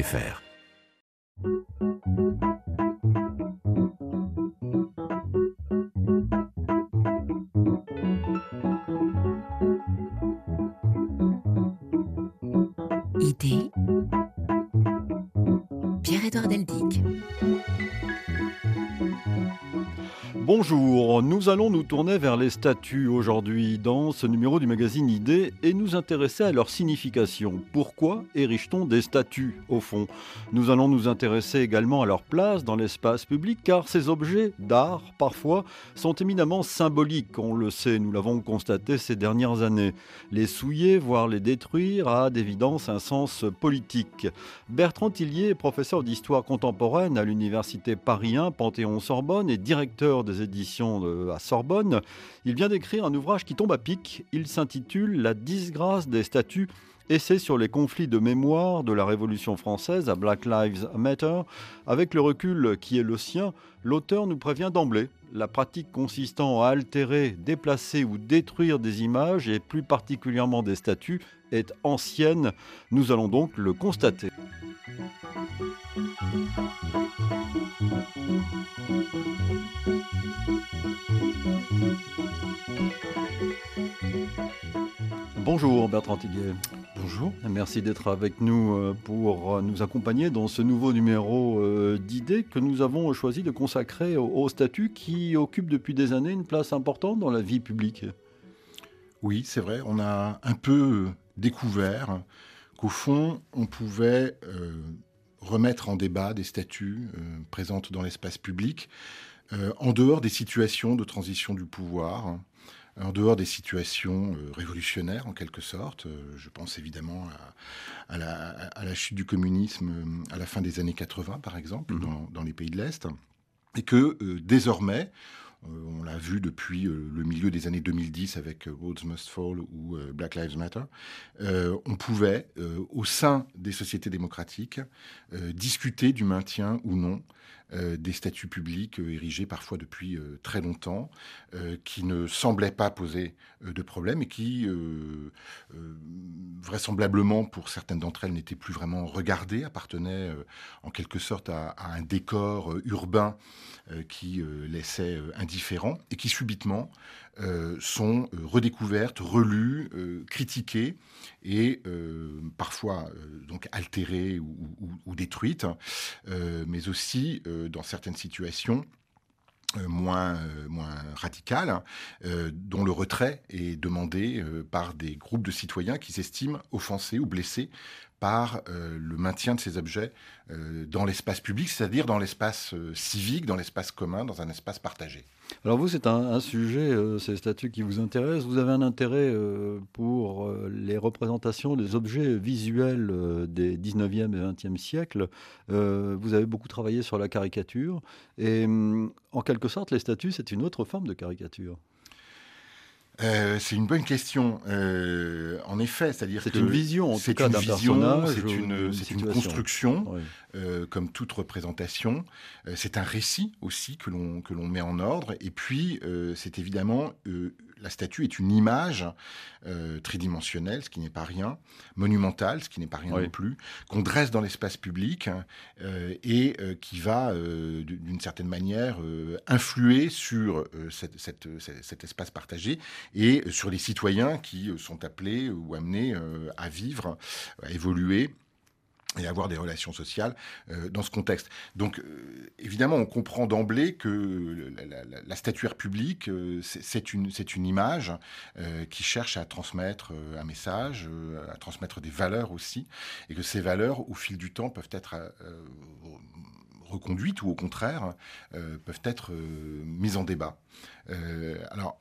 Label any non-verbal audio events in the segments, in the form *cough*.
francebleu.fr. Bonjour, nous allons nous tourner vers les statues aujourd'hui dans ce numéro du magazine Idées et nous intéresser à leur signification. Pourquoi érige-t-on des statues au fond? Nous allons nous intéresser également à leur place dans l'espace public car ces objets d'art parfois sont éminemment symboliques, on le sait, nous l'avons constaté ces dernières années. Les souiller, voire les détruire a d'évidence un sens politique. Bertrand Tillier professeur d'histoire contemporaine à l'université Paris 1 Panthéon-Sorbonne et directeur des à Sorbonne. Il vient d'écrire un ouvrage qui tombe à pic. Il s'intitule La disgrâce des statues Essai sur les conflits de mémoire de la Révolution française à Black Lives Matter. Avec le recul qui est le sien, l'auteur nous prévient d'emblée. La pratique consistant à altérer, déplacer ou détruire des images, et plus particulièrement des statues, est ancienne. Nous allons donc le constater. Bonjour Bertrand Tiguier. Bonjour. Merci d'être avec nous euh, pour nous accompagner dans ce nouveau numéro euh, d'idées que nous avons choisi de consacrer au statut qui occupe depuis des années une place importante dans la vie publique. Oui, c'est vrai. On a un peu découvert qu'au fond, on pouvait euh, remettre en débat des statuts présentes dans l'espace public en dehors des situations de transition du pouvoir en dehors des situations euh, révolutionnaires en quelque sorte. Euh, je pense évidemment à, la, chute du communisme euh, à la fin des années 80 par exemple, mhm. dans, les pays de l'Est, et que désormais, on l'a vu depuis le milieu des années 2010 avec Worlds Must Fall ou Black Lives Matter, on pouvait, au sein des sociétés démocratiques, discuter du maintien ou non euh, des statuts publics euh, érigés parfois depuis euh, très longtemps, qui ne semblaient pas poser de problème et qui, vraisemblablement, pour certaines d'entre elles, n'étaient plus vraiment regardées, appartenaient en quelque sorte à, un décor urbain qui laissait indifférent et qui subitement sont redécouvertes, relues, critiquées et parfois altérées ou, détruites, mais aussi dans certaines situations, euh, moins, euh, radicales, euh, dont le retrait est demandé par des groupes de citoyens qui s'estiment offensés ou blessés par le maintien de ces objets dans l'espace public, c'est-à-dire dans l'espace civique, dans l'espace commun, dans un espace partagé. Alors vous, c'est un, sujet, ces statues qui vous intéressent. Vous avez un intérêt pour les représentations des objets visuels des 19e et 20e siècles. vous avez beaucoup travaillé sur la caricature. Et hum, en quelque sorte, les statues, c'est une autre forme de caricature. Euh, c'est une bonne question. Euh, en effet, c'est-à-dire que c'est une vision, en tout cas, d'un personnage. C'est une, c'est une construction, euh, comme toute représentation. c'est un récit aussi que l'on que l'on met en ordre. Et puis, c'est évidemment la statue est une image euh, tridimensionnelle, ce qui n'est pas rien, monumentale, ce qui n'est pas rien non plus, qu'on dresse dans l'espace public euh, et euh, qui va, d'une certaine manière, influer sur cet espace partagé et sur les citoyens qui sont appelés ou amenés à vivre, à évoluer et avoir des relations sociales euh, dans ce contexte. Donc, euh, évidemment, on comprend d'emblée que la, statuaire publique, euh, c'est une, une image qui cherche à transmettre un message, à transmettre des valeurs aussi, et que ces valeurs, au fil du temps, peuvent être reconduites ou au contraire peuvent être mises en débat. Alors,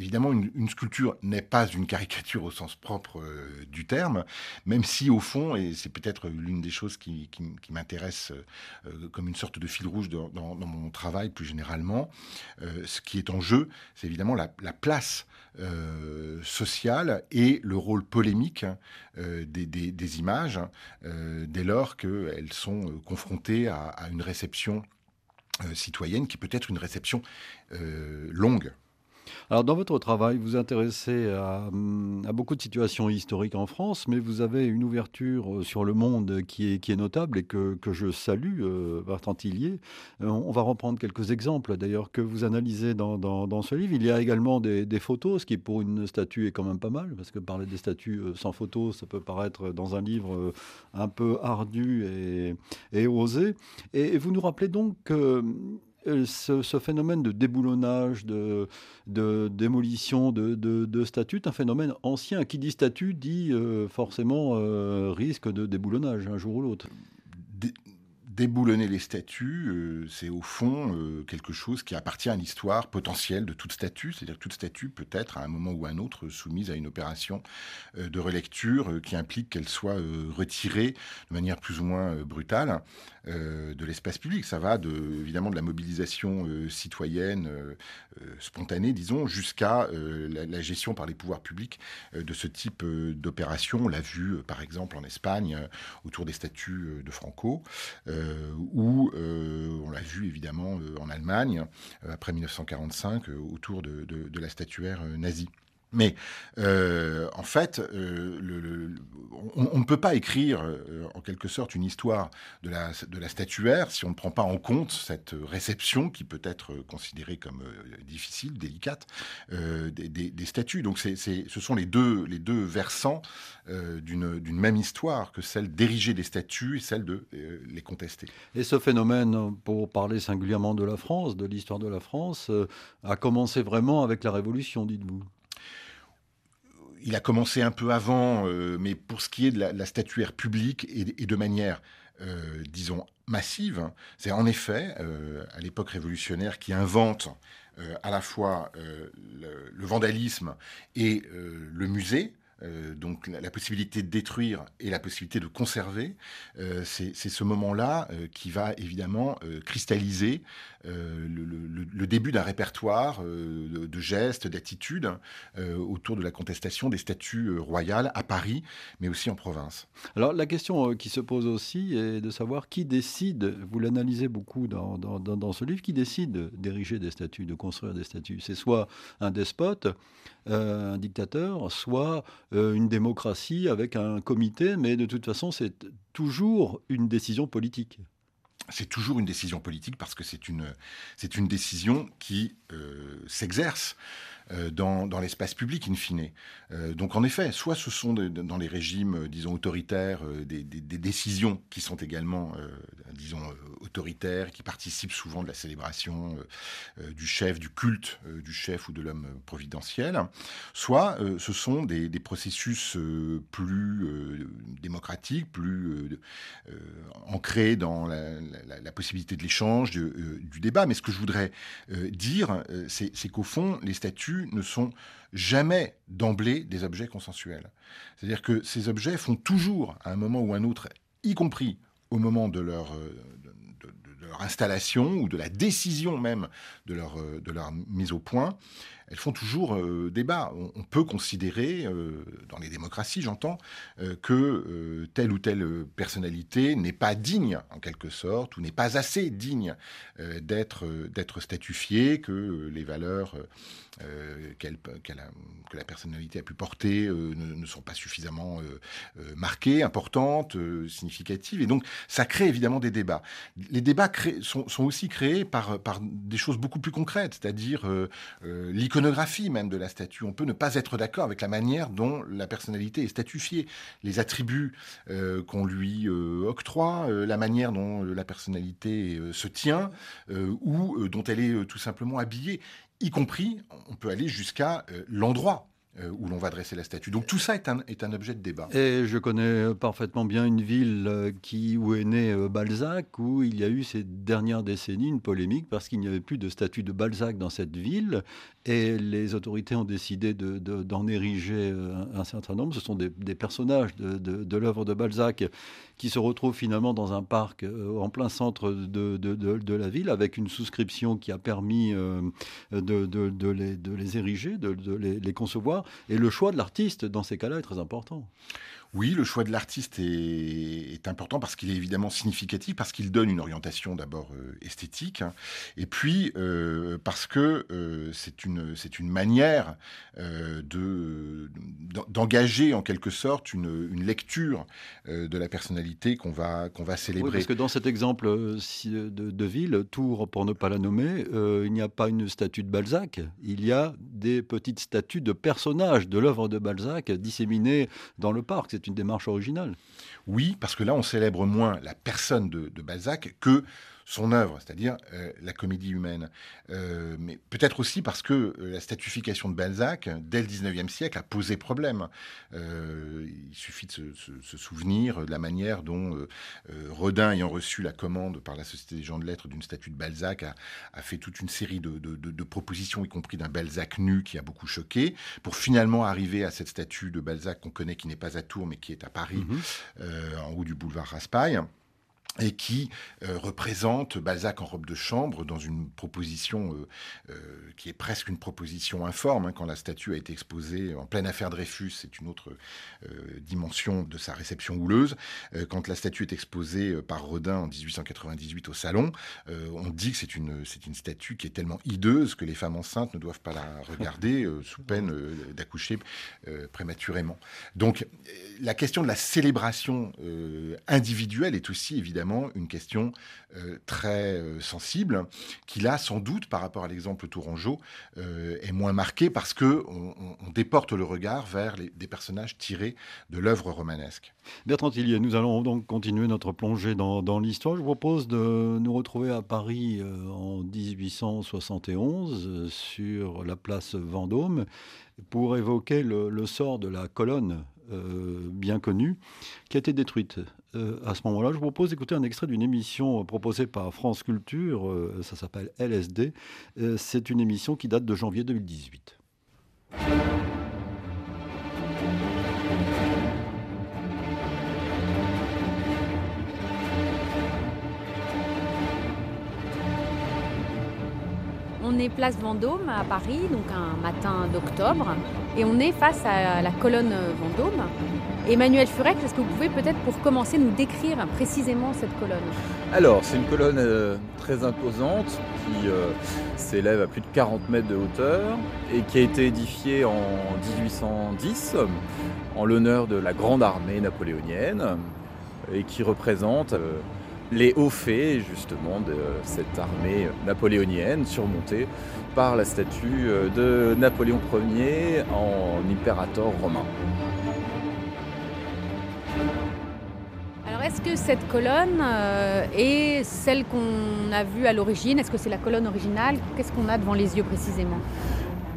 évidemment, une, sculpture n'est pas une caricature au sens propre euh, du terme, même si au fond, et c'est peut-être l'une des choses qui, m'intéresse euh, comme une sorte de fil rouge dans, mon travail plus généralement, euh, ce qui est en jeu, c'est évidemment la, place sociale et le rôle polémique des, images dès lors qu'elles sont confrontées à, une réception citoyenne qui peut être une réception longue. Alors, dans votre travail, vous vous intéressez à, beaucoup de situations historiques en France, mais vous avez une ouverture euh, sur le monde qui est, notable et que, que je salue, euh, Bertrand Tillier. Euh, on va reprendre quelques exemples, d'ailleurs, que vous analysez dans, dans, ce livre. Il y a également des, photos, ce qui pour une statue est quand même pas mal, parce que parler des statues sans photos, ça peut paraître dans un livre un peu ardu et, et osé. Et vous nous rappelez donc que euh, ce, phénomène de déboulonnage, de, démolition de, de, statues, un phénomène ancien. Qui dit statut dit euh, forcément euh, risque de déboulonnage un jour ou l'autre déboulonner les statues, euh, c'est au fond euh, quelque chose qui appartient à l'histoire potentielle de toute statue. C'est-à-dire que toute statue peut être à un moment ou à un autre soumise à une opération euh, de relecture qui implique qu'elle soit retirée de manière plus ou moins brutale de l'espace public. Ça va de, évidemment de la mobilisation citoyenne spontanée, disons, jusqu'à la, gestion par les pouvoirs publics de ce type d'opération. On l'a vu par exemple en Espagne autour des statues de Franco. Ou euh, on l'a vu évidemment euh, en Allemagne après 1945 autour de la statuaire nazie. Mais euh, en fait, euh, on, ne peut pas écrire euh, en quelque sorte une histoire de la, statuaire si on ne prend pas en compte cette réception qui peut être considérée comme difficile, délicate, des, statues. Donc ce sont les deux versants d'une, même histoire que celle d'ériger des statues et celle de les contester. Et ce phénomène, pour parler singulièrement de la France, de l'histoire de la France, a commencé vraiment avec la Révolution, dites-vous? Il a commencé un peu avant, euh, mais pour ce qui est de la, statuaire publique et, de manière, euh, disons, massive, hein, c'est en effet, euh, à l'époque révolutionnaire, qui invente à la fois le, vandalisme et le musée, donc la, possibilité de détruire et la possibilité de conserver, c'est ce moment-là qui va évidemment cristalliser le, début d'un répertoire de, gestes, d'attitudes autour de la contestation des statuts royales à Paris, mais aussi en province. Alors la question qui se pose aussi est de savoir qui décide, vous l'analysez beaucoup dans, dans, ce livre, qui décide d'ériger des statues, de construire des statues. C'est soit un despote, un dictateur, soit euh, une démocratie avec un comité, mais de toute façon, c'est toujours une décision politique. C'est toujours une décision politique parce que c'est une, décision qui euh, s'exerce dans, dans l'espace public, in fine. Euh, donc en effet, soit ce sont dans les régimes, euh, disons, autoritaires, des, décisions qui sont également, disons, autoritaires, qui participent souvent de la célébration du chef, du culte du chef ou de l'homme providentiel, soit ce sont des, processus plus démocratiques, plus ancrés dans la, la possibilité de l'échange, du débat. Mais ce que je voudrais dire, c'est qu'au fond, les statuts ne sont jamais d'emblée des objets consensuels. C'est-à-dire que ces objets font toujours, à un moment ou à un autre, y compris au moment de leur, euh, installation ou de la décision même de euh, de leur mise au point, elles font toujours euh, débat. On, peut considérer, euh, dans les démocraties j'entends, que telle ou telle personnalité n'est pas digne, en quelque sorte, ou n'est pas assez digne d'être d'être statufiée, que les valeurs qu'elle, que la personnalité a pu porter ne, sont pas suffisamment marquées, importantes, significatives. Et donc ça crée évidemment des débats. Les débats sont, aussi créés par, par des choses beaucoup plus concrètes, c'est-à-dire euh, euh, même de la statue. On peut ne pas être d'accord avec la manière dont la personnalité est statufiée, les attributs euh, qu'on lui octroie, la manière dont la personnalité se tient ou dont elle est tout simplement habillée. Y compris, on peut aller jusqu'à l'endroit euh, où l'on va dresser la statue. Donc tout ça est un, est un objet de débat. Et je connais parfaitement bien une ville euh, qui, où est né euh, Balzac, où il y a eu ces dernières décennies une polémique parce qu'il n'y avait plus de statue de Balzac dans cette ville et les autorités ont décidé d'en de, ériger un, certain nombre. Ce sont des, personnages de, de l'œuvre de Balzac qui se retrouvent finalement dans un parc en plein centre de, la ville avec une souscription qui a permis de, les, les ériger, de, les, les concevoir. Et le choix de l'artiste, dans ces cas-là, est très important. Oui, le choix de l'artiste est, important parce qu'il est évidemment significatif, parce qu'il donne une orientation d'abord euh, esthétique, hein, et puis euh, parce que euh, c'est une, une manière de, d'engager en quelque sorte une, une lecture de la personnalité qu'on va, qu'on va célébrer. Oui, parce que dans cet exemple de, de ville, Tours pour ne pas la nommer, il n'y a pas une statue de Balzac, il y a des petites statues de personnages de l'œuvre de Balzac disséminées dans le parc c'est une démarche originale. Oui, parce que là, on célèbre moins la personne de, Balzac que son œuvre, c'est-à-dire euh, la comédie humaine. Euh, mais peut-être aussi parce que euh, la statification de Balzac, dès le 19e siècle, a posé problème. il suffit de se, souvenir de la manière dont Redin, ayant reçu la commande par la Société des gens de lettres d'une statue de Balzac, a, fait toute une série de, propositions, y compris d'un Balzac nu qui a beaucoup choqué, pour finalement arriver à cette statue de Balzac qu'on connaît, qui n'est pas à Tours, mais qui est à Paris, mm-hmm. en haut du boulevard Raspail et qui euh, représente Balzac en robe de chambre dans une proposition euh, euh, qui est presque une proposition informe. Hein, quand la statue a été exposée en pleine affaire Dreyfus, c'est une autre dimension de sa réception houleuse. quand la statue est exposée par Rodin en 1898 au Salon, on dit que c'est une, c'est une statue qui est tellement hideuse que les femmes enceintes ne doivent pas la regarder *laughs* sous peine d'accoucher prématurément. Donc la question de la célébration individuelle est aussi évidemment une question euh, très euh, sensible, qui là, sans doute, par rapport à l'exemple Tourangeau, euh, est moins marquée parce que on, déporte le regard vers des personnages tirés de l'œuvre romanesque. Bertrand Tillier, nous allons donc continuer notre plongée dans, l'histoire. Je vous propose de nous retrouver à Paris en 1871 sur la place Vendôme pour évoquer le sort de la colonne euh, bien connue, qui a été détruite. Euh, à ce moment-là, je vous propose d'écouter un extrait d'une émission proposée par France Culture, euh, ça s'appelle LSD. C'est une émission qui date de janvier 2018. On est place Vendôme à Paris, donc un matin d'octobre, et on est face à la colonne Vendôme. Emmanuel Furek, est-ce que vous pouvez peut-être pour commencer nous décrire précisément cette colonne? Alors, c'est une colonne euh, très imposante qui euh, s'élève à plus de 40 mètres de hauteur et qui a été édifiée en 1810 en l'honneur de la grande armée napoléonienne et qui représente euh, les hauts faits justement de cette armée napoléonienne surmontée par la statue de Napoléon Ier en impérator romain. Alors est-ce que cette colonne euh, est celle qu'on a vue à l'origine? Est-ce que c'est la colonne originale? Qu'est-ce qu'on a devant les yeux précisément?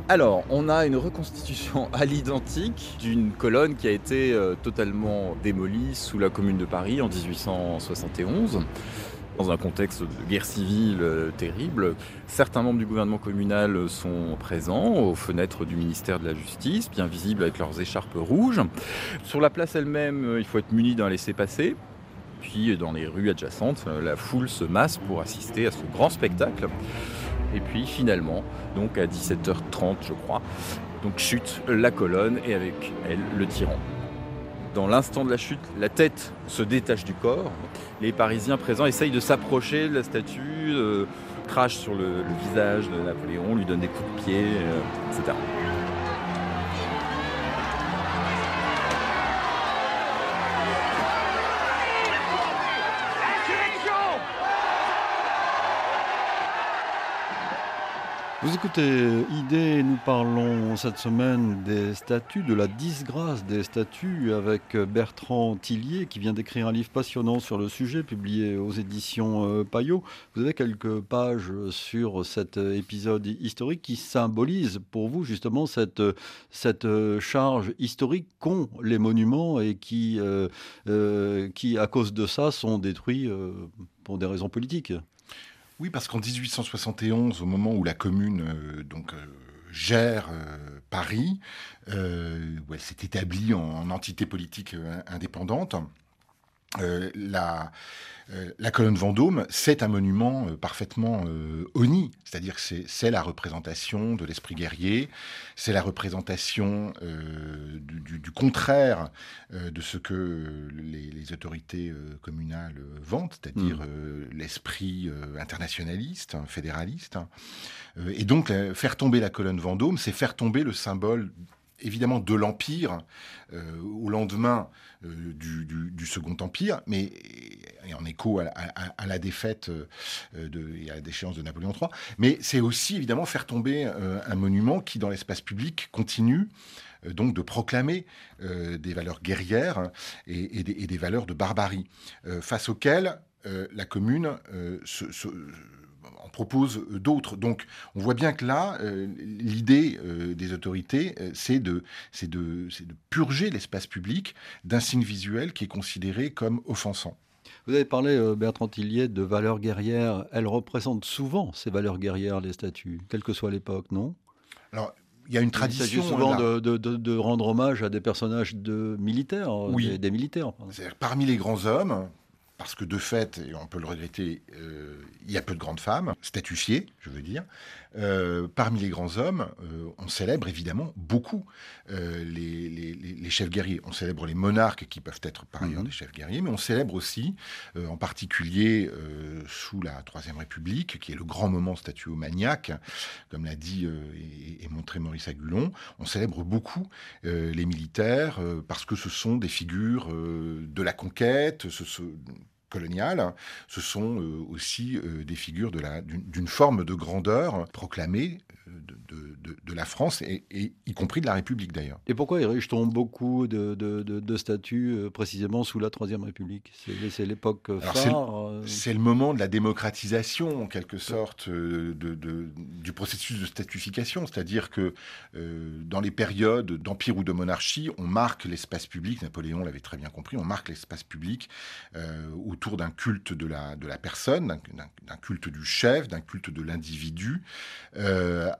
Alors, on a une reconstitution *laughs* à l'identique d'une colonne qui a été euh, totalement démolie sous la Commune de Paris en 1871 dans un contexte de guerre civile euh, terrible. Certains membres du gouvernement communal sont présents aux fenêtres du ministère de la Justice, bien visibles avec leurs écharpes rouges. Sur la place elle-même, euh, il faut être muni d'un laissez-passer. Puis dans les rues adjacentes, la foule se masse pour assister à ce grand spectacle. Et puis finalement, donc à 17h30 je crois, donc chute la colonne et avec elle le tyran. Dans l'instant de la chute, la tête se détache du corps. Les Parisiens présents essayent de s'approcher de la statue, euh, crachent sur le, visage de Napoléon, lui donnent des coups de pied, euh, etc. Vous écoutez Idée, nous parlons cette semaine des statues, de la disgrâce des statues avec Bertrand Tillier qui vient d'écrire un livre passionnant sur le sujet publié aux éditions euh, Payot. Vous avez quelques pages sur cet épisode historique qui symbolise pour vous justement cette, cette charge historique qu'ont les monuments et qui, euh, euh, qui à cause de ça sont détruits pour des raisons politiques. Oui, parce qu'en 1871, au moment où la commune euh, donc, euh, gère euh, Paris, où elle s'est établie en, entité politique indépendante, la, la colonne Vendôme, c'est un monument euh, parfaitement euh, oni, c'est-à-dire que c'est la représentation de l'esprit guerrier, c'est la représentation du, contraire de ce que les, autorités communales vantent, c'est-à-dire mmh. l'esprit internationaliste, fédéraliste. et donc, faire tomber la colonne Vendôme, c'est faire tomber le symbole évidemment de l'Empire au lendemain du, Second Empire, mais en écho à, la défaite euh, et à la déchéance de Napoléon III. Mais c'est aussi évidemment faire tomber euh, un monument qui, dans l'espace public, continue euh, donc de proclamer des valeurs guerrières et, des, valeurs de barbarie, face auxquelles la commune se propose euh, d'autres. Donc on voit bien que là, euh, l'idée euh, des autorités, c'est de, de, de purger l'espace public d'un signe visuel qui est considéré comme offensant. Vous avez parlé, Bertrand Tillier, de valeurs guerrières. Elles représentent souvent ces valeurs guerrières, les statues, quelle que soit l'époque, non? Alors, il y a une tradition. Il s'agit souvent de, de, de, rendre hommage à des personnages de militaires, oui. des, militaires. Parmi les grands hommes, parce que de fait, et on peut le regretter, euh, il y a peu de grandes femmes, statufiées, je veux dire. Euh, parmi les grands hommes, euh, on célèbre évidemment beaucoup les, chefs guerriers. On célèbre les monarques qui peuvent être par ailleurs mhm. des chefs guerriers, mais on célèbre aussi, en particulier sous la Troisième République, qui est le grand moment statuomaniaque, comme l'a dit et, montré Maurice Agulon, on célèbre beaucoup les militaires parce que ce sont des figures de la conquête, ce, coloniale, ce sont euh, aussi euh, des figures d'une forme de grandeur proclamée de, la France, et, y compris de la République d'ailleurs. Et pourquoi érige-t-on beaucoup de, statues euh, précisément sous la Troisième République? C'est l'époque phare euh C'est le, moment de la démocratisation, en quelque sorte, euh, du processus de statuification. C'est-à-dire que dans les périodes d'empire ou de monarchie, on marque l'espace public, Napoléon l'avait très bien compris, on marque l'espace public autour d'un culte de la, de la personne, d'un culte du chef, d'un culte de l'individu,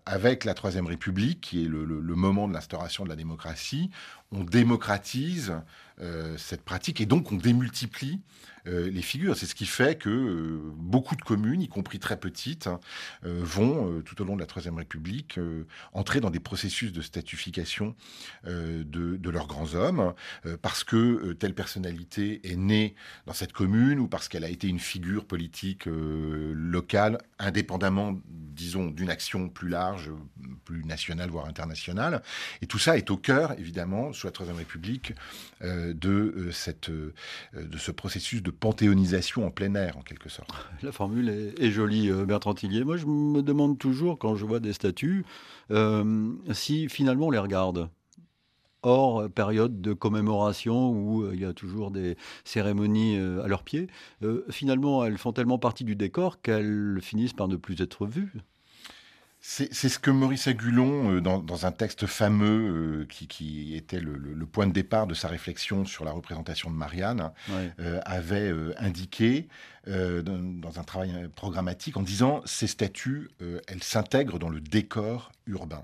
avec la Troisième République, qui est le, moment de l'instauration de la démocratie, on démocratise euh, cette pratique et donc on démultiplie euh, les figures. C'est ce qui fait que euh, beaucoup de communes, y compris très petites, hein, vont, tout au long de la Troisième République, entrer dans des processus de statification de, leurs grands hommes, parce que telle personnalité est née dans cette commune ou parce qu'elle a été une figure politique locale, indépendamment, disons, d'une action plus large, plus nationale, voire internationale. Et tout ça est au cœur, évidemment, sous la Troisième République, de, cette, de ce processus de panthéonisation en plein air, en quelque sorte. *laughs* La formule est, jolie, euh, Bertrand Tillier. Moi, je me demande toujours, quand je vois des statues, euh, si finalement on les regarde hors période de commémoration où euh, il y a toujours des cérémonies à leurs pieds, finalement elles font tellement partie du décor qu'elles finissent par ne plus être vues. C'est ce que Maurice Agulon, euh, dans, un texte fameux euh, qui, était le, point de départ de sa réflexion sur la représentation de Marianne, euh, avait indiqué dans, un travail programmatique en disant ces statues, elles s'intègrent dans le décor urbain.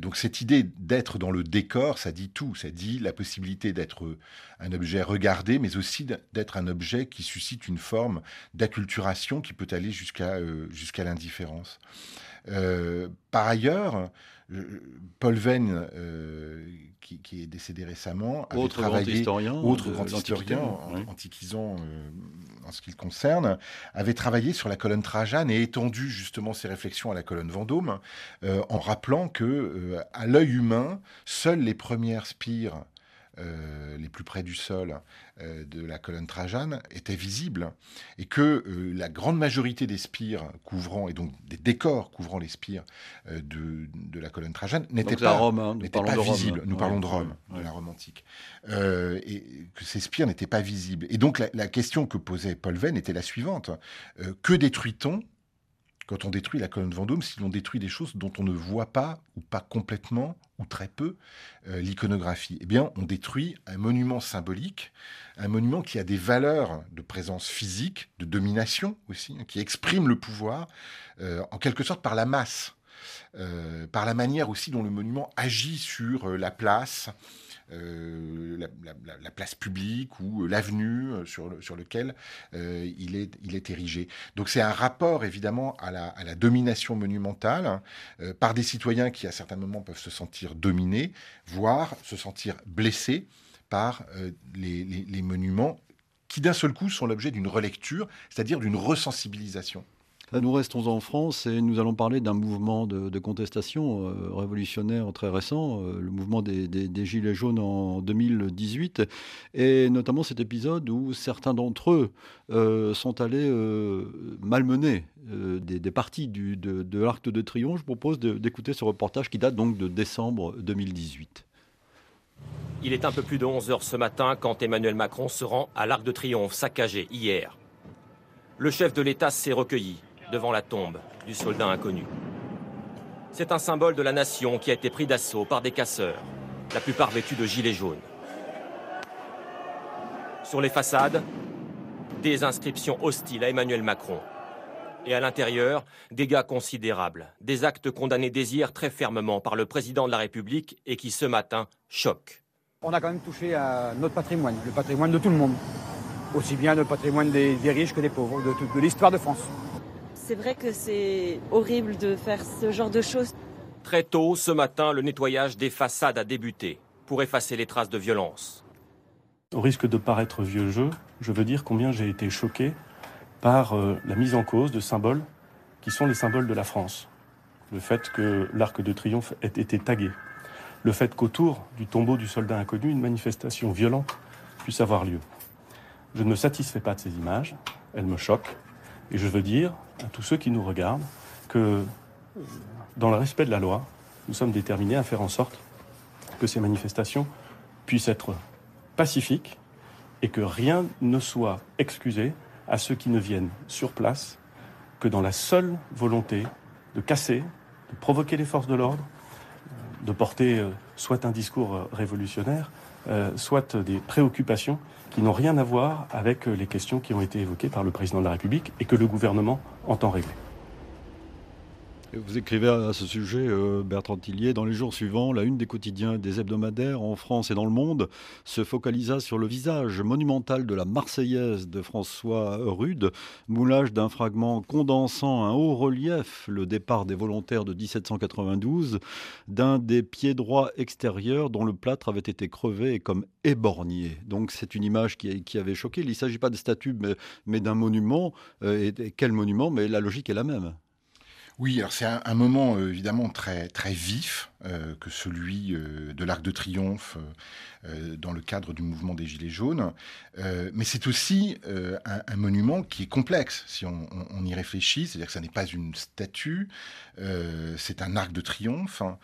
donc cette idée d'être dans le décor, ça dit tout. Ça dit la possibilité d'être un objet regardé, mais aussi d'être un objet qui suscite une forme d'acculturation qui peut aller jusqu'à jusqu'à l'indifférence. Euh, par ailleurs, euh, Paul Venn, euh, qui, est décédé récemment, avait autre travaillé, grand historien, autre grand historien, antiquisant en ce qui le concerne, avait travaillé sur la colonne Trajane et étendu justement ses réflexions à la colonne Vendôme, en rappelant que à l'œil humain, seules les premières spires euh, les plus près du sol euh, de la colonne Trajane étaient visibles et que euh, la grande majorité des spires couvrant, et donc des décors couvrant les spires de, la colonne Trajane n'étaient pas, hein, pas visibles. Nous parlons de Rome, de la Rome antique. et que ces spires n'étaient pas visibles. Et donc la, la, question que posait Paul Venn était la suivante. que détruit-on quand on détruit la colonne Vendôme, si l'on détruit des choses dont on ne voit pas, ou pas complètement, ou très peu, euh, l'iconographie Eh bien, on détruit un monument symbolique, un monument qui a des valeurs de présence physique, de domination aussi, hein, qui exprime le pouvoir, euh, en quelque sorte par la masse, euh, par la manière aussi dont le monument agit sur la place, la, place publique ou l'avenue sur, le, sur lequel il, est, il est érigé. Donc c'est un rapport évidemment à la, à la domination monumentale par des citoyens qui à certains moments peuvent se sentir dominés, voire se sentir blessés par les, les monuments qui d'un seul coup sont l'objet d'une relecture, c'est-à-dire d'une resensibilisation. Là, nous restons en France et nous allons parler d'un mouvement de, contestation euh, révolutionnaire très récent, euh, le mouvement des, Gilets jaunes en 2018, et notamment cet épisode où certains d'entre eux euh, sont allés malmener des, parties du, de, de l'Arc de Triomphe. Je propose d'écouter ce reportage qui date donc de décembre 2018. Il est un peu plus de 11 heures ce matin quand Emmanuel Macron se rend à l'Arc de Triomphe, saccagé hier. Le chef de l'État s'est recueilli devant la tombe du soldat inconnu. C'est un symbole de la nation qui a été pris d'assaut par des casseurs, la plupart vêtus de gilets jaunes. Sur les façades, des inscriptions hostiles à Emmanuel Macron. Et à l'intérieur, dégâts considérables, des actes condamnés hier très fermement par le président de la République et qui ce matin choquent on a quand même touché à notre patrimoine, le patrimoine de tout le monde, aussi bien le patrimoine des, riches que des pauvres, de, l'histoire de France. C'est vrai que c'est horrible de faire ce genre de choses. Très tôt, ce matin, le nettoyage des façades a débuté pour effacer les traces de violence. Au risque de paraître vieux jeu, je veux dire combien j'ai été choqué par euh, la mise en cause de symboles qui sont les symboles de la France. Le fait que l'arc de triomphe ait été tagué, le fait qu'autour du tombeau du soldat inconnu, une manifestation violente puisse avoir lieu. Je ne me satisfais pas de ces images, elles me choquent, et je veux dire à tous ceux qui nous regardent que, dans le respect de la loi, nous sommes déterminés à faire en sorte que ces manifestations puissent être pacifiques et que rien ne soit excusé à ceux qui ne viennent sur place que dans la seule volonté de casser, de provoquer les forces de l'ordre de porter euh, soit un discours euh, révolutionnaire, euh, soit des préoccupations qui n'ont rien à voir avec les questions qui ont été évoquées par le président de la République et que le gouvernement entend régler. Vous écrivez à ce sujet, euh, Bertrand Tillier, dans les jours suivants, la une des quotidiens des hebdomadaires en France et dans le monde se focalisa sur le visage monumental de la Marseillaise de François Rude, moulage d'un fragment condensant un haut relief, le départ des volontaires de 1792, d'un des pieds droits extérieurs dont le plâtre avait été crevé et comme éborgné. Donc c'est une image qui, avait choqué. Il ne s'agit pas de statue, mais, d'un monument. Euh, et quel monument? Mais la logique est la même. Oui, alors c'est un, moment euh, évidemment très très vif euh, que celui euh, de l'Arc de Triomphe dans le cadre du mouvement des Gilets jaunes, mais c'est aussi un, monument qui est complexe si on, y réfléchit, c'est-à-dire que ça n'est pas une statue, c'est un arc de triomphe hein,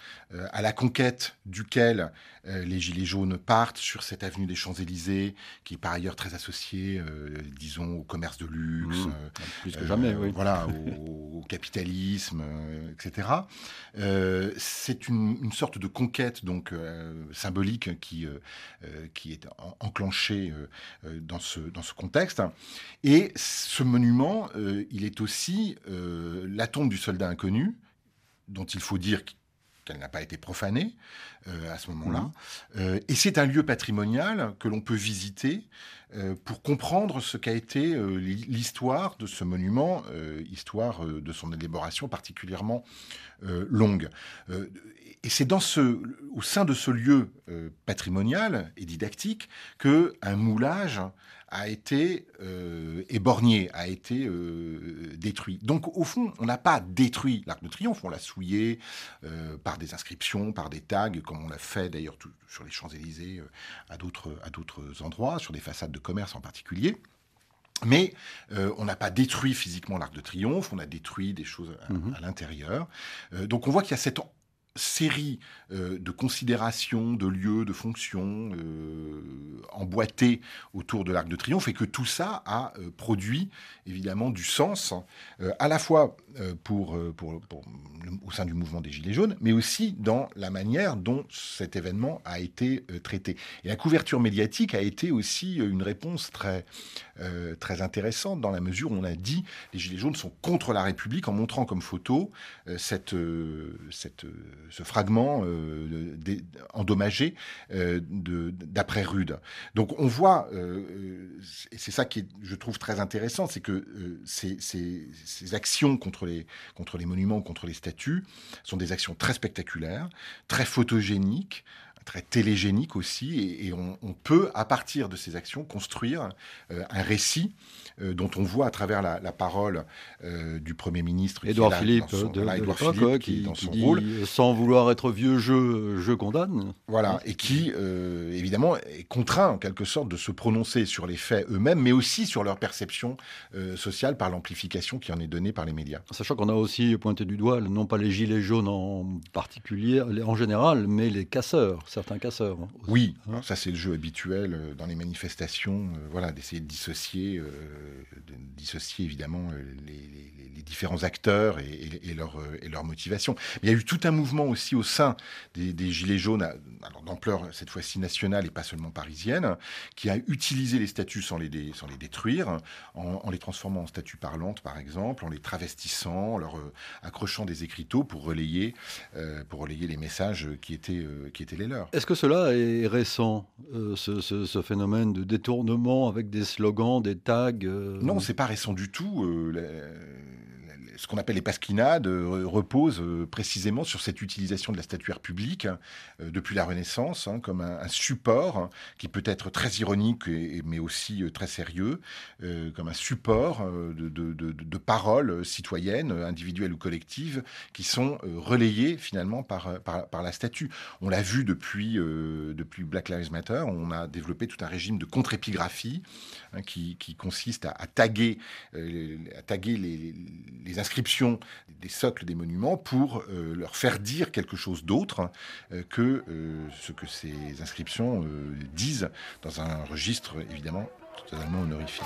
à la conquête duquel les Gilets jaunes partent sur cette avenue des Champs-Élysées, qui est par ailleurs très associée, disons, au commerce de luxe, mmh. plus que jamais, oui. voilà, au capitalisme euh, etc. Euh, c'est une, sorte de conquête donc euh, symbolique qui qui est enclenchée dans ce dans ce contexte. Et ce monument, il est aussi la tombe du soldat inconnu, dont il faut dire qu'elle n'a pas été profanée à ce moment-là. Mmh. et c'est un lieu patrimonial que l'on peut visiter euh, pour comprendre ce qu'a été euh, l'histoire de ce monument, euh, histoire de son élaboration particulièrement longue. Et c'est dans ce, au sein de ce lieu patrimonial et didactique que un moulage a été euh, éborgné, a été euh, détruit. Donc au fond, on n'a pas détruit l'Arc de Triomphe, on l'a souillé euh, par des inscriptions, par des tags, comme on l'a fait d'ailleurs sur les Champs-Élysées, à d'autres endroits, sur des façades de commerce en particulier. Mais on n'a pas détruit physiquement l'Arc de Triomphe, on a détruit des choses à, mmh à l'intérieur. donc on voit qu'il y a cette série euh, de considérations, de lieux, de fonctions euh, emboîtés autour de l'Arc de Triomphe et que tout ça a euh, produit évidemment du sens à la fois pour, au sein du mouvement des Gilets jaunes, mais aussi dans la manière dont cet événement a été traité. Et la couverture médiatique a été aussi une réponse très, très intéressante dans la mesure où on a dit les Gilets jaunes sont contre la République en montrant comme photo cette, cette ce fragment euh, endommagé euh, d'après Rude. Donc on voit, et c'est ça qui est, je trouve très intéressant, c'est que ces, actions contre les, contre les monuments, contre les statues, sont des actions très spectaculaires, très photogéniques, très télégéniques aussi, et, on, peut, à partir de ces actions, construire un récit euh, dont on voit à travers la, parole euh, du Premier ministre Édouard Philippe, de, qui, dans son rôle, sans vouloir être vieux jeu, je condamne. Voilà, et qui euh, évidemment est contraint en quelque sorte de se prononcer sur les faits eux-mêmes, mais aussi sur leur perception sociale par l'amplification qui en est donnée par les médias. Sachant qu'on a aussi pointé du doigt, non pas les gilets jaunes en particulier, en général, mais les casseurs, certains casseurs. Oui, hein ça c'est le jeu habituel dans les manifestations, voilà, d'essayer de dissocier de dissocier évidemment euh, les, différents acteurs et, leur, euh, et leur motivation. il y a eu tout un mouvement aussi au sein des, Gilets jaunes, d'ampleur cette fois-ci nationale et pas seulement parisienne, qui a utilisé les statues sans les, les détruire, en, les transformant en statues parlantes par exemple, en les travestissant, en leur euh, accrochant des écriteaux pour relayer, les messages qui étaient, les leurs. Est-ce que cela est récent, ce, phénomène de détournement avec des slogans, des tags non, c'est pas récent du tout. Euh, ce qu'on appelle les pasquinades euh, repose euh, précisément sur cette utilisation de la statuaire publique euh, depuis la Renaissance hein, comme un, support qui peut être très ironique mais aussi très sérieux, comme un support de, paroles citoyennes, individuelles ou collectives, qui sont relayées finalement par, la statue. On l'a vu depuis, depuis Black Lives Matter, on a développé tout un régime de contre-épigraphie hein, qui, consiste à, taguer, à taguer les, les des socles des monuments pour euh, leur faire dire quelque chose d'autre euh, que euh, ce que ces inscriptions disent dans un registre évidemment totalement honorifique.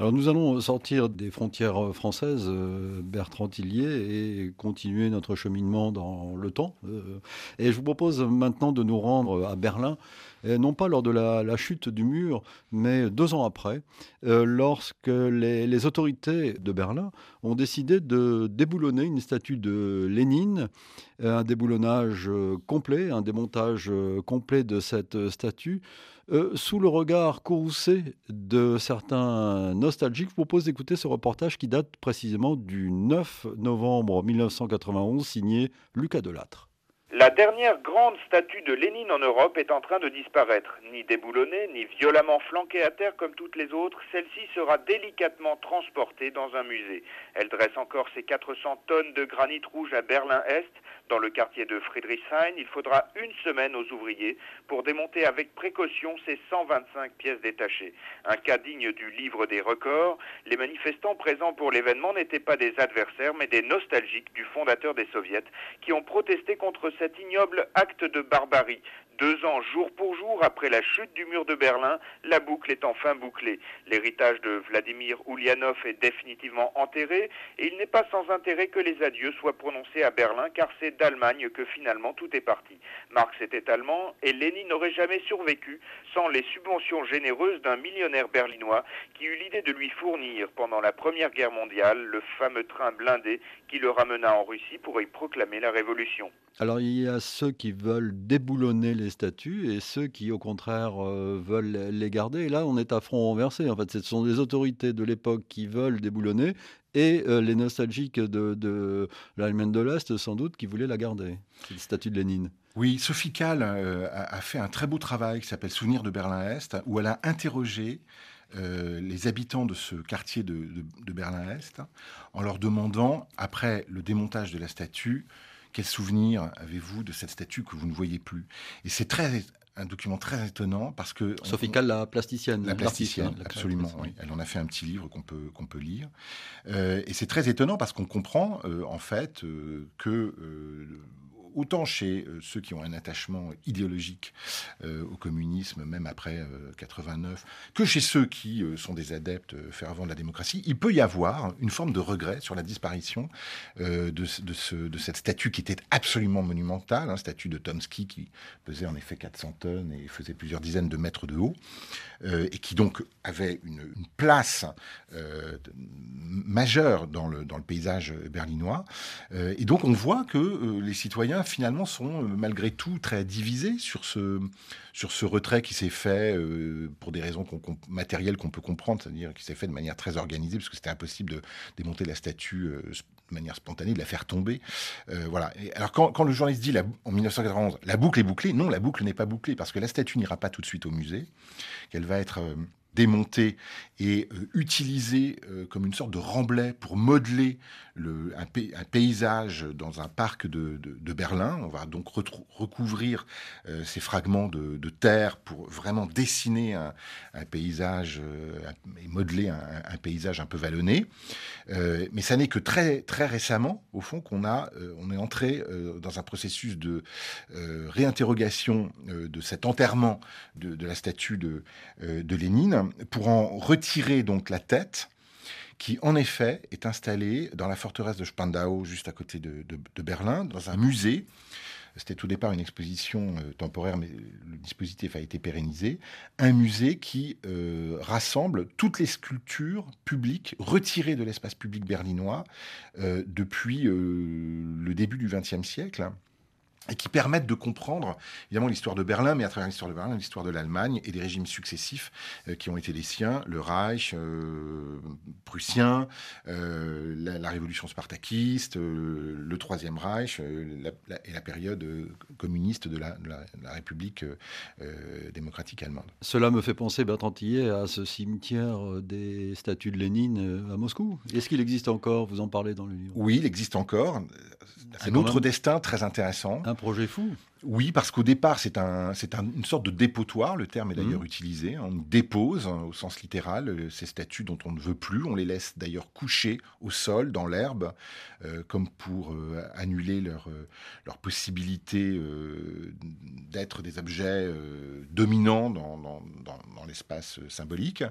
Alors nous allons sortir des frontières françaises, euh, Bertrand Tillier, et continuer notre cheminement dans le temps. Euh, et je vous propose maintenant de nous rendre à Berlin, non pas lors de la, chute du mur, mais deux ans après, euh, lorsque les, autorités de Berlin ont décidé de déboulonner une statue de Lénine, un déboulonnage complet, un démontage complet de cette statue. Euh, sous le regard courroucé de certains nostalgiques, je vous propose d'écouter ce reportage qui date précisément du 9 novembre 1991, signé Lucas Delattre. La dernière grande statue de Lénine en Europe est en train de disparaître. Ni déboulonnée, ni violemment flanquée à terre comme toutes les autres, celle-ci sera délicatement transportée dans un musée. Elle dresse encore ses 400 tonnes de granit rouge à Berlin-Est, dans le quartier de Friedrichshain, il faudra une semaine aux ouvriers pour démonter avec précaution ces 125 pièces détachées. Un cas digne du livre des records. Les manifestants présents pour l'événement n'étaient pas des adversaires, mais des nostalgiques du fondateur des soviets qui ont protesté contre cet ignoble acte de barbarie deux ans jour pour jour après la chute du mur de Berlin, la boucle est enfin bouclée. L'héritage de Vladimir Ulyanov est définitivement enterré et il n'est pas sans intérêt que les adieux soient prononcés à Berlin car c'est d'Allemagne que finalement tout est parti. Marx était allemand et Lénine n'aurait jamais survécu sans les subventions généreuses d'un millionnaire berlinois qui eut l'idée de lui fournir pendant la Première Guerre mondiale le fameux train blindé qui le ramena en Russie pour y proclamer la révolution. Alors il y a ceux qui veulent déboulonner les statuts et ceux qui au contraire euh, veulent les garder. Et là on est à front renversé. En fait, ce sont des autorités de l'époque qui veulent déboulonner et euh, les nostalgiques de, de l'Allemagne de l'Est sans doute qui voulaient la garder, cette statue de Lénine. Oui, Sophie Kahl euh, a, fait un très beau travail qui s'appelle Souvenir de Berlin-Est, où elle a interrogé les habitants de ce quartier de, de Berlin-Est en leur demandant, après le démontage de la statue, quel souvenir avez-vous de cette statue que vous ne voyez plus? Et c'est très un document très étonnant parce que Sophie Kahl, la plasticienne, la plasticienne, absolument. Oui. Elle en a fait un petit livre qu'on peut qu'on peut lire. Euh, et c'est très étonnant parce qu'on comprend euh, en fait euh, que autant chez ceux qui ont un attachement idéologique au communisme, même après 89, que chez ceux qui sont des adeptes fervents de la démocratie, il peut y avoir une forme de regret sur la disparition de, de, ce, de cette statue qui était absolument monumentale, hein, statue de Tomsky qui pesait en effet 400 tonnes et faisait plusieurs dizaines de mètres de haut, et qui donc avait une, place majeure dans le, paysage berlinois. Euh, et donc on voit que euh, les citoyens finalement sont euh, malgré tout très divisés sur ce, sur ce retrait qui s'est fait pour des raisons matérielles qu'on peut comprendre, c'est-à-dire qui s'est fait de manière très organisée, parce que c'était impossible de démonter la statue de manière spontanée, de la faire tomber. voilà. alors quand, le journaliste dit en 1991 la boucle est bouclée, non, la boucle n'est pas bouclée parce que la statue n'ira pas tout de suite au musée, qu'elle va être démonté et euh, utilisé euh, comme une sorte de remblai pour modeler le, un, paysage dans un parc de, Berlin. On va donc recouvrir euh, ces fragments de, terre pour vraiment dessiner un, paysage et modeler un, paysage un peu vallonné. mais ça n'est que très, très récemment, au fond, qu'on a, on est entré dans un processus de réinterrogation de cet enterrement de, la statue de, de Lénine pour en retirer donc la tête qui en effet est installée dans la forteresse de Spandau, juste à côté de, Berlin, dans un musée. C'était au départ une exposition euh, temporaire, mais le dispositif a été pérennisé. Un musée qui euh, rassemble toutes les sculptures publiques retirées de l'espace public berlinois euh, depuis le début du XXe siècle et qui permettent de comprendre évidemment l'histoire de Berlin, mais à travers l'histoire de Berlin, l'histoire de l'Allemagne et des régimes successifs euh, qui ont été les siens, le Reich euh, prussien, euh, la, révolution spartakiste, le Troisième Reich et la période communiste de la, République démocratique allemande. Cela me fait penser, Bertrand Tillet, à ce cimetière des statues de Lénine à Moscou. Est-ce qu'il existe encore? Vous en parlez dans le livre. Oui, il existe encore. Un autre destin très intéressant. Un projet fou. Oui, parce qu'au départ, c'est un, c'est une sorte de dépotoir. Le terme est d'ailleurs mmh. utilisé. On dépose, hein, au sens littéral, euh, ces statues dont on ne veut plus. On les laisse d'ailleurs coucher au sol, dans l'herbe, euh, comme pour euh, annuler leur, leur possibilité d'être des objets dominants dans, dans, dans, l'espace symbolique.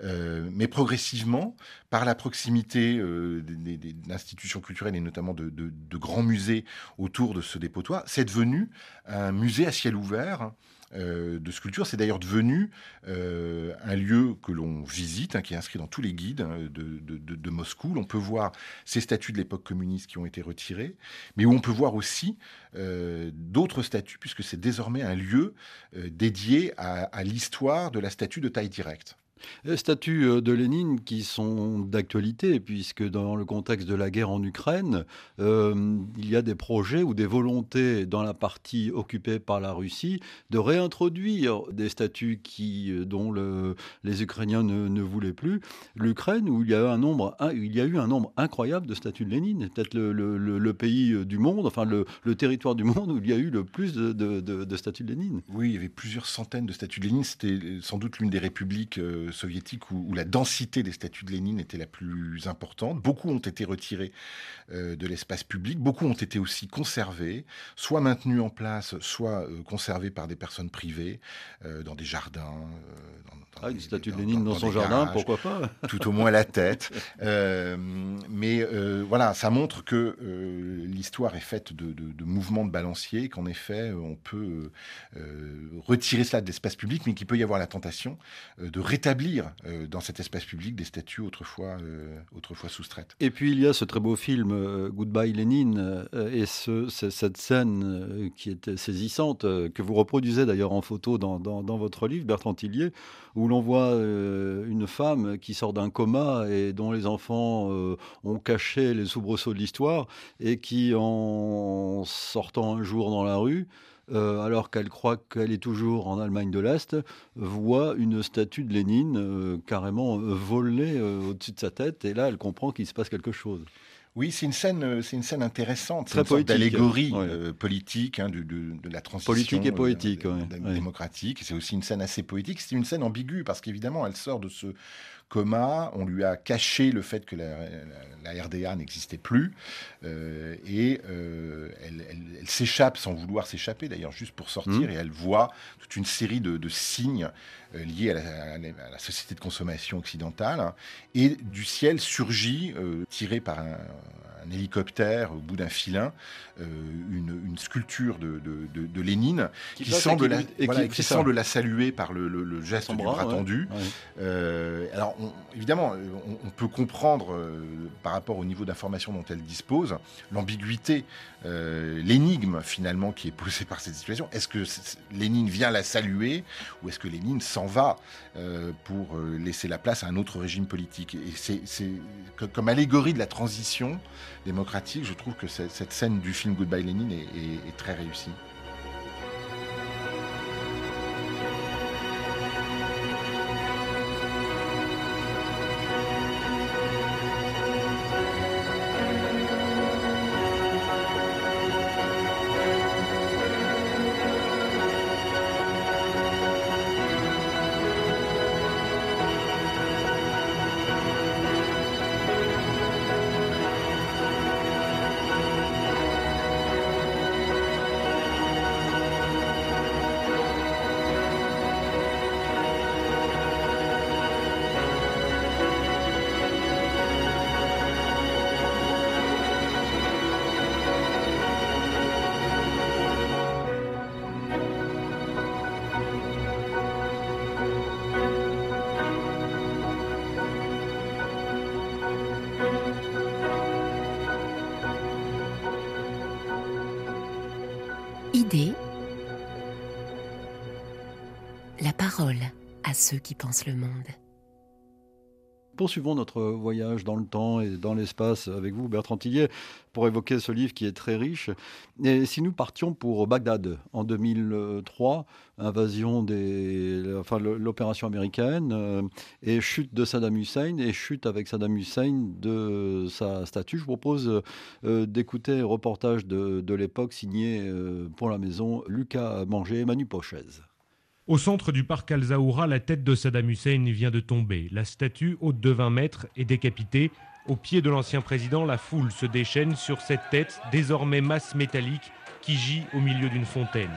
mais progressivement, par la proximité des, des, institutions culturelles et notamment de, de, de grands musées autour de ce dépotoir, c'est devenu un musée à ciel ouvert euh, de sculpture. C'est d'ailleurs devenu euh, un lieu que l'on visite, hein, qui est inscrit dans tous les guides hein, de, Moscou. On peut voir ces statues de l'époque communiste qui ont été retirées, mais où on peut voir aussi euh, d'autres statues, puisque c'est désormais un lieu dédié à l'histoire de la statue de taille directe. Les statues euh, de Lénine qui sont d'actualité, puisque dans le contexte de la guerre en Ukraine, euh, il y a des projets ou des volontés dans la partie occupée par la Russie de réintroduire des statues qui, euh, dont le, les Ukrainiens ne, voulaient plus. L'Ukraine, où il y, a un nombre, il y a eu un nombre incroyable de statues de Lénine, peut-être le, pays du monde, enfin le, territoire du monde où il y a eu le plus de, statues de Lénine. Oui, il y avait plusieurs centaines de statues de Lénine. C'était sans doute l'une des républiques soviétique où, la densité des statues de Lénine était la plus importante. Beaucoup ont été retirés euh, de l'espace public, beaucoup ont été aussi conservés, soit maintenus en place, soit euh, conservés par des personnes privées euh, dans des jardins. ah, une statue de Lénine dans, son jardin, pourquoi pas? Tout au moins la tête. *laughs* mais voilà, ça montre que l'histoire est faite de, de, mouvements de balancier, qu'en effet, on peut retirer cela de l'espace public, mais qu'il peut y avoir la tentation de rétablir euh, dans cet espace public des statues autrefois, euh, autrefois soustraites. Et puis il y a ce très beau film euh, Goodbye Lénine et ce, cette scène qui est saisissante, que vous reproduisez d'ailleurs en photo dans, dans, votre livre, Bertrand Tillier, où l'on voit une femme qui sort d'un coma et dont les enfants ont caché les soubresauts de l'histoire et qui, en sortant un jour dans la rue, euh, alors qu'elle croit qu'elle est toujours en Allemagne de l'Est, voit une statue de Lénine euh, carrément euh, volée au-dessus de sa tête, et là elle comprend qu'il se passe quelque chose. Oui, c'est une scène, c'est une scène intéressante, c'est une sorte d'allégorie politique hein, de, la transition politique et poétique, démocratique. C'est aussi une scène assez poétique. C'est une scène ambiguë parce qu'évidemment, elle sort de ce coma. On lui a caché le fait que la, RDA n'existait plus. et elle, s'échappe sans vouloir s'échapper, d'ailleurs, juste pour sortir. Mmh. Et elle voit toute une série de, signes liés à la, société de consommation occidentale. et du ciel surgit, tiré par un un hélicoptère au bout d'un filin, euh, une, sculpture de, de, Lénine qui, semble, la, qui, semble la saluer par le, geste du bras, tendu. Euh, alors évidemment, on, peut comprendre euh, par rapport au niveau d'information dont elle dispose l'ambiguïté, l'énigme finalement qui est posée par cette situation. Est-ce que Lénine vient la saluer ou est-ce que Lénine s'en va pour laisser la place à un autre régime politique? Et c'est comme allégorie de la transition démocratique, je trouve que cette scène du film Goodbye Lenin est, très réussie. Le monde. Poursuivons notre voyage dans le temps et dans l'espace avec vous, Bertrand Tillier, pour évoquer ce livre qui est très riche. Et si nous partions pour Bagdad en 2003, invasion des, l'opération américaine euh, et chute de Saddam Hussein et chute avec Saddam Hussein de sa statue, je vous propose euh, d'écouter un reportage de, de l'époque signé euh, pour la maison Lucas Manger et Manu Pochez. Au centre du parc Al-Zahoura, la tête de Saddam Hussein vient de tomber. La statue, haute de 20 mètres, est décapitée. Au pied de l'ancien président, la foule se déchaîne sur cette tête, désormais masse métallique, qui gît au milieu d'une fontaine.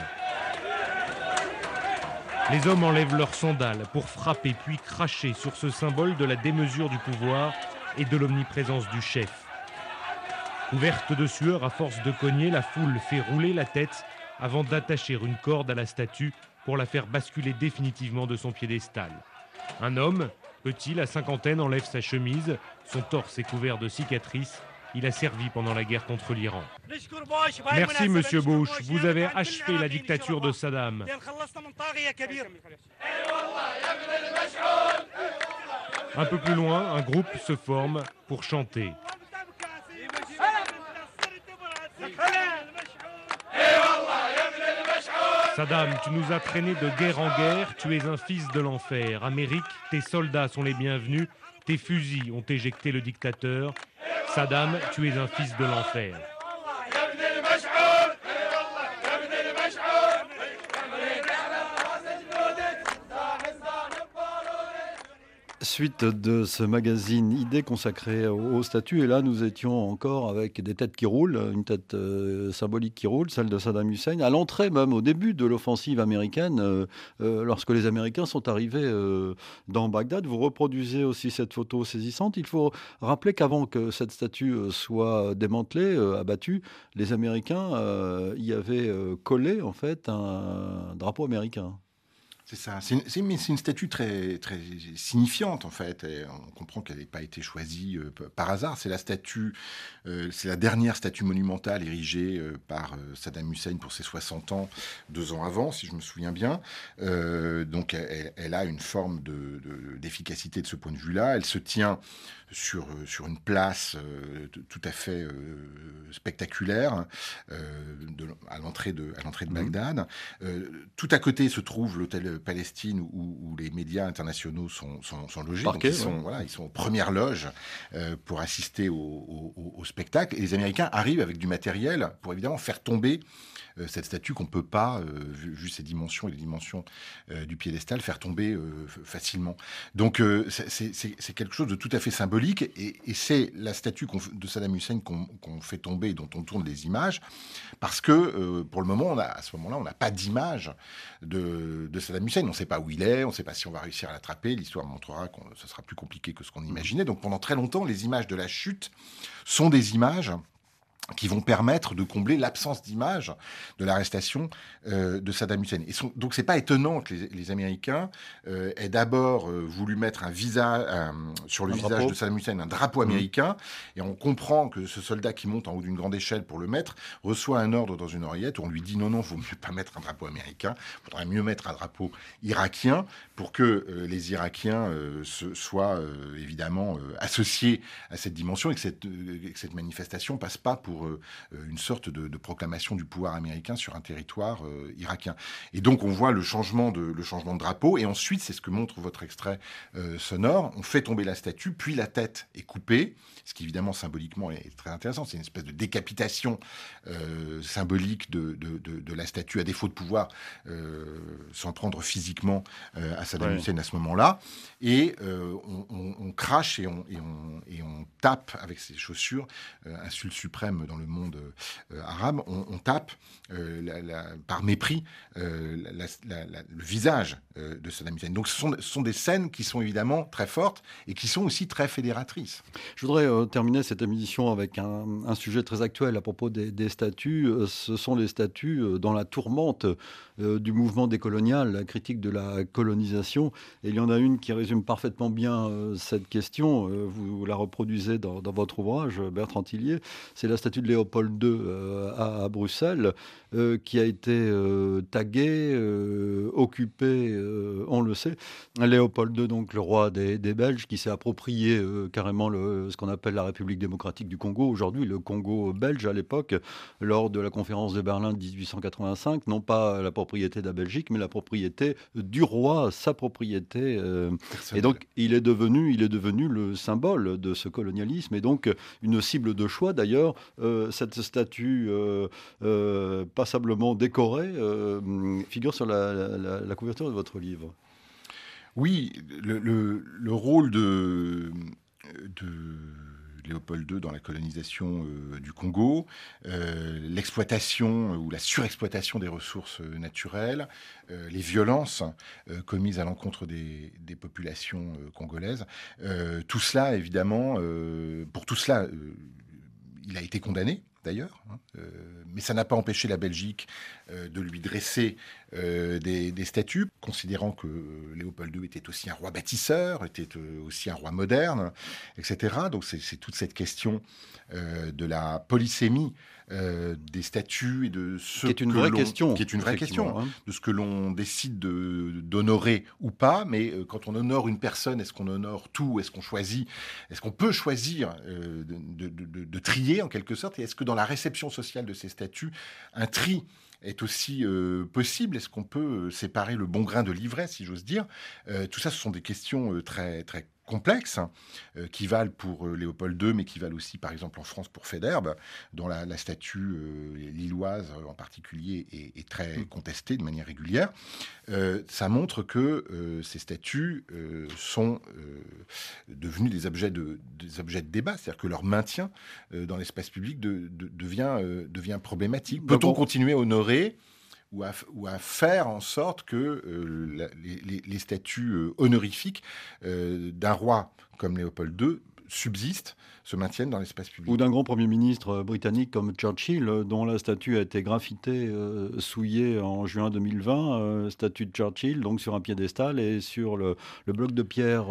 Les hommes enlèvent leurs sandales pour frapper puis cracher sur ce symbole de la démesure du pouvoir et de l'omniprésence du chef. Ouverte de sueur à force de cogner, la foule fait rouler la tête avant d'attacher une corde à la statue pour la faire basculer définitivement de son piédestal. Un homme, petit, la cinquantaine, enlève sa chemise, son torse est couvert de cicatrices. Il a servi pendant la guerre contre l'Iran. Merci, monsieur Bush. Vous avez achevé la dictature de Saddam. Un peu plus loin, un groupe se forme pour chanter. Saddam, tu nous as traînés de guerre en guerre, tu es un fils de l'enfer. Amérique, tes soldats sont les bienvenus, tes fusils ont éjecté le dictateur. Saddam, tu es un fils de l'enfer. Suite de ce magazine Idée consacré au, statut. Et là, nous étions encore avec des têtes qui roulent, une tête euh, symbolique qui roule, celle de Saddam Hussein, à l'entrée même, au début de l'offensive américaine, euh, euh, lorsque les Américains sont arrivés dans Bagdad. Vous reproduisez aussi cette photo saisissante. Il faut rappeler qu'avant que cette statue soit démantelée, abattue, les Américains y avaient collé en fait un drapeau américain. C'est ça. C'est une, une, statue très, très signifiante, en fait. On comprend qu'elle n'ait pas été choisie euh, par hasard. C'est la statue, euh, c'est la dernière statue monumentale érigée euh, par Saddam Hussein pour ses 60 ans, deux ans avant, si je me souviens bien. donc, elle, a une forme d'efficacité de, de, ce point de vue-là. Elle se tient sur, euh, sur une place euh, tout à fait euh, spectaculaire à l'entrée de, à l'entrée de mhm. Bagdad. tout à côté se trouve l'hôtel Palestine où, les médias internationaux sont, sont, logés. ils, sont, voilà, ils sont aux premières loges pour assister au, au, spectacle. Et les Américains arrivent avec du matériel pour évidemment faire tomber cette statue qu'on ne peut pas, vu, ses dimensions et les dimensions du piédestal, faire tomber facilement. Donc c'est quelque chose de tout à fait symbolique et, c'est la statue de Saddam Hussein qu'on fait tomber, dont on tourne les images, parce que pour le moment, à ce moment-là, on n'a pas d'image de, de, Saddam Hussein. On ne sait pas où il est, on ne sait pas si on va réussir à l'attraper. L'histoire montrera que ce sera plus compliqué que ce qu'on imaginait. Donc pendant très longtemps, les images de la chute sont des images qui vont permettre de combler l'absence d'image de l'arrestation euh, de Saddam Hussein. Et sont, donc c'est pas étonnant que les, Américains euh, aient d'abord euh, voulu mettre un visage sur le visage de Saddam Hussein un drapeau mmh. américain, et on comprend que ce soldat qui monte en haut d'une grande échelle pour le mettre reçoit un ordre dans une oreillette où on lui dit non non, faut mieux pas mettre un drapeau américain, faudrait mieux mettre un drapeau irakien pour que les Irakiens se, soient évidemment associés à cette dimension et que cette, que cette manifestation passe pas pour euh, une sorte de, proclamation du pouvoir américain sur un territoire euh, irakien. Et donc on voit le changement de, le changement de drapeau, et ensuite, c'est ce que montre votre extrait euh, sonore, on fait tomber la statue, puis la tête est coupée, ce qui évidemment symboliquement est très intéressant, c'est une espèce de décapitation symbolique de, de, la statue, à défaut de pouvoir s'en prendre physiquement à Saddam Hussein à ce moment-là, et on, crache et on, et on, et on tape avec ses chaussures, insulte suprême dans le monde euh, arabe, on, tape euh, par mépris euh, le visage de Saddam Hussein. Donc ce sont, des scènes qui sont évidemment très fortes et qui sont aussi très fédératrices. Je voudrais terminer cette émission avec un, sujet très actuel à propos des, des statuts. Ce sont les statuts dans la tourmente du mouvement décolonial, la critique de la colonisation. Et il y en a une qui résume parfaitement bien cette question. vous la reproduisez dans, dans votre ouvrage, Bertrand Tillier. C'est la statue de Léopold II euh, à, Bruxelles, euh, qui a été euh, taguée, occupée, on le sait. Léopold II, donc le roi des, Belges, qui s'est approprié carrément le, ce qu'on appelle la République démocratique du Congo, aujourd'hui le Congo belge à l'époque, lors de la conférence de Berlin de 1885, non pas la propriété de la Belgique, mais la propriété du roi, sa propriété. et donc il est devenu, il est devenu le symbole de ce colonialisme et donc une cible de choix d'ailleurs cette statue euh, euh, passablement décorée figure sur la, couverture de votre livre. Oui, le, rôle de, Léopold II dans la colonisation du Congo, l'exploitation ou la surexploitation des ressources naturelles, les violences commises à l'encontre des populations congolaises. tout cela, évidemment, pour tout cela, il a été condamné d'ailleurs, hein, euh, mais ça n'a pas empêché la Belgique euh, de lui dresser euh, des, statues, considérant que Léopold II était aussi un roi bâtisseur, était aussi un roi moderne, etc. Donc c'est toute cette question de la polysémie des statues et de ce qui est une vraie question, qui est une vraie question, hein. de ce que l'on décide d'honorer ou pas. Mais quand on honore une personne, est-ce qu'on honore tout? Est-ce qu'on choisit? Est-ce qu'on peut choisir de, de, trier en quelque sorte? Et est-ce que dans la réception sociale de ces statuts, un tri est aussi euh, possible? Est-ce qu'on peut euh, séparer le bon grain de l'ivraie, si j'ose dire? Euh, Tout ça, ce sont des questions très, très complexes euh, qui valent pour euh, Léopold II, mais qui valent aussi, par exemple, en France pour Fédère, dont la, statue euh, lilloise en particulier est, très mm. contestée de manière régulière. ça montre que ces statues sont devenues des objets de, des objets de débat, c'est-à-dire que leur maintien dans l'espace public devient, devient problématique. Peut-on continuer à honorer ou à, faire en sorte que euh, les, statuts euh, honorifiques euh, d'un roi comme Léopold II subsistent se maintiennent dans l'espace public. Ou d'un grand Premier ministre britannique comme Churchill, dont la statue a été graffitée, souillée en juin 2020, statue de Churchill, donc sur un piédestal, et sur le, bloc de pierre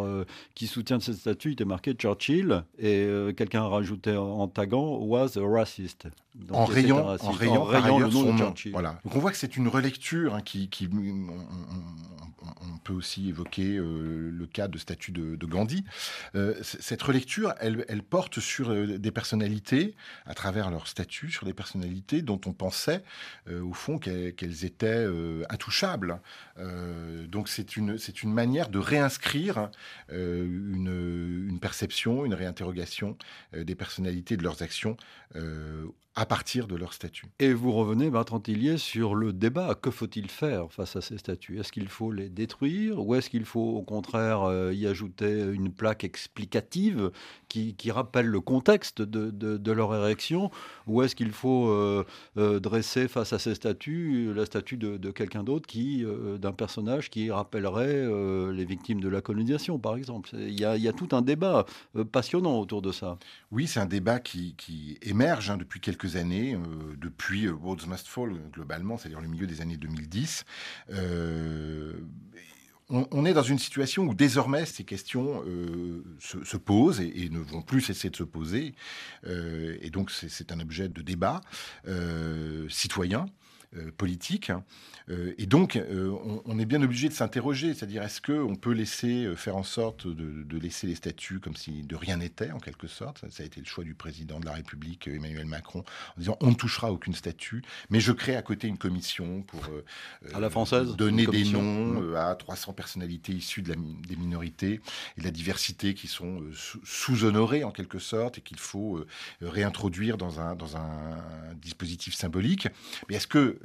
qui soutient cette statue, il était marqué Churchill, et quelqu'un a rajouté en, taguant was a racist. en rayant, en rayant, le nom de Churchill. Voilà. Donc on voit que c'est une relecture hein, qui, qui on, peut aussi évoquer le cas de statue de, Gandhi. cette relecture elle, porte sur des personnalités, à travers leur statut, sur des personnalités dont on pensait, au fond, qu'elles étaient intouchables. Donc c'est une, une manière de réinscrire une, une, perception, une réinterrogation des personnalités, de leurs actions à partir de leur statut. Et vous revenez, Bertrand Tillier, sur le débat. Que faut-il faire face à ces statuts? Est-ce qu'il faut les détruire ou est-ce qu'il faut au contraire euh, y ajouter une plaque explicative qui, rappelle le contexte de, leur érection? Ou est-ce qu'il faut euh, euh, dresser face à ces statuts la statue de, quelqu'un d'autre, qui, d'un personnage qui rappellerait les victimes de la colonisation, par exemple Il y a, tout un débat passionnant autour de ça. Oui, c'est un débat qui, émerge hein, depuis quelques années, euh, depuis euh, Worlds Must Fall globalement, c'est-à-dire le milieu des années 2010. Euh, on, est dans une situation où désormais ces questions se, posent et, ne vont plus cesser de se poser. et donc c'est un objet de débat citoyen. Euh, politique. Euh, et donc, euh, on, est bien obligé de s'interroger, c'est-à-dire est-ce qu'on peut laisser faire en sorte de, laisser les statuts comme si de rien n'était, en quelque sorte? Ça, a été le choix du président de la République, Emmanuel Macron, en disant on ne touchera aucune statue, mais je crée à côté une commission pour à la française, donner des noms à 300 personnalités issues de la, des minorités et de la diversité qui sont sous-honorées en quelque sorte et qu'il faut réintroduire dans un, dans un dispositif symbolique. Mais est-ce que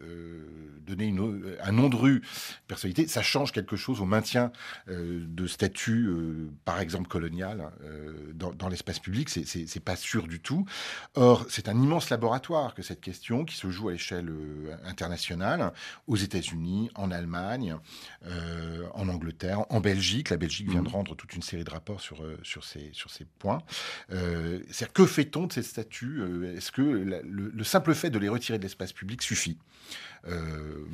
donner une, un nom de rue, personnalité, ça change quelque chose au maintien euh, de statut, euh, par exemple colonial, dans, dans l'espace public. C'est pas sûr du tout. Or, c'est un immense laboratoire que cette question, qui se joue à l'échelle internationale, aux États-Unis, en Allemagne, en Angleterre, en Belgique. La Belgique vient de mmh. rendre toute une série de rapports sur, sur, ces, sur ces points. que fait-on de ces statuts Est-ce que le simple fait de les retirer de l'espace public suffit? Euh,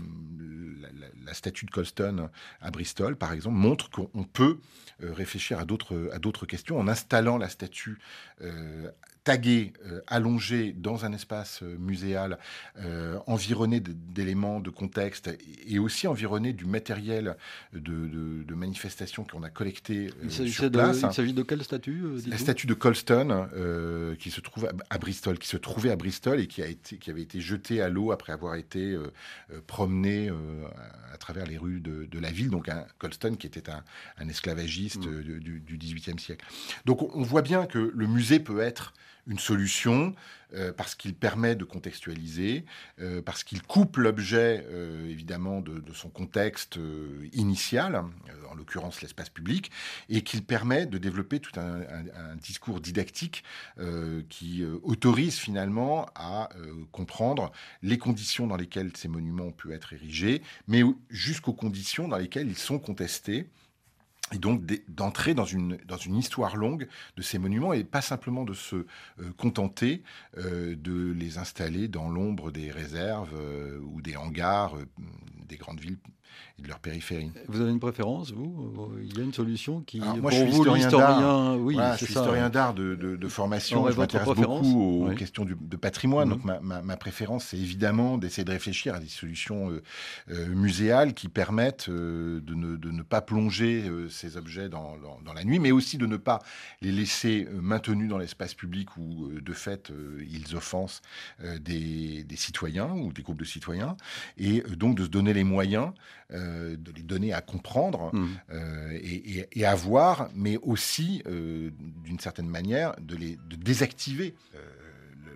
la, statue de Colston à Bristol, par exemple, montre qu'on peut euh, réfléchir à d'autres questions en installant la statue euh, tagué, euh, allongé dans un espace euh, muséal, euh, environné d'éléments de contexte et aussi environné du matériel de, de, manifestation qu'on a collecté sur place. il s'agit de quelle statue La statue de Colston, qui se trouve à, Bristol, qui se trouvait à Bristol et qui, a été, qui avait été jetée à l'eau après avoir été promenée à travers les rues de, la ville. Donc un Colston qui était un, un esclavagiste mm. du, du XVIIIe siècle. Donc on voit bien que le musée peut être une solution euh, parce qu'il permet de contextualiser, euh, parce qu'il coupe l'objet euh, évidemment de, son contexte initial, en l'occurrence l'espace public, et qu'il permet de développer tout un, discours didactique qui autorise finalement à comprendre les conditions dans lesquelles ces monuments ont pu être érigés, mais jusqu'aux conditions dans lesquelles ils sont contestés et donc d'entrer dans une, histoire longue de ces monuments et pas simplement de se euh, contenter euh, de les installer dans l'ombre des réserves euh, ou des hangars des grandes villes et de leur périphérie. Vous avez une préférence, vous Il y a une solution qui, moi, pour je suis vous, historien d'art. Oui, je suis historien d'art de, de, formation. je m'intéresse beaucoup aux questions de patrimoine. Mhm. Donc ma, ma, préférence, c'est évidemment d'essayer de réfléchir à des solutions euh, euh, muséales qui permettent euh, de, ne, de, ne, pas plonger ces objets dans, dans, la nuit, mais aussi de ne pas les laisser maintenus dans l'espace public où, de fait, ils offensent des, des, citoyens ou des groupes de citoyens, et donc de se donner les moyens de les donner à comprendre mmh. euh, et, à voir, mais aussi, euh, d'une certaine manière, de, les, de désactiver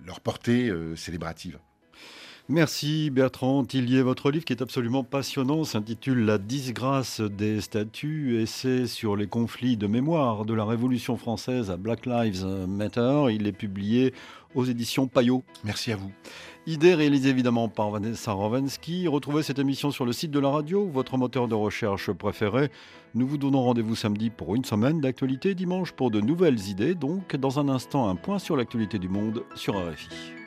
leur portée célébrative. Merci Bertrand Tillier. Votre livre qui est absolument passionnant s'intitule La disgrâce des statues, essai sur les conflits de mémoire de la Révolution française à Black Lives Matter. Il est publié aux éditions Payot. Merci à vous. Idée réalisée évidemment par Vanessa Rovansky. Retrouvez cette émission sur le site de la radio, votre moteur de recherche préféré. Nous vous donnons rendez-vous samedi pour une semaine d'actualité, dimanche pour de nouvelles idées. Donc, dans un instant, un point sur l'actualité du monde sur RFI.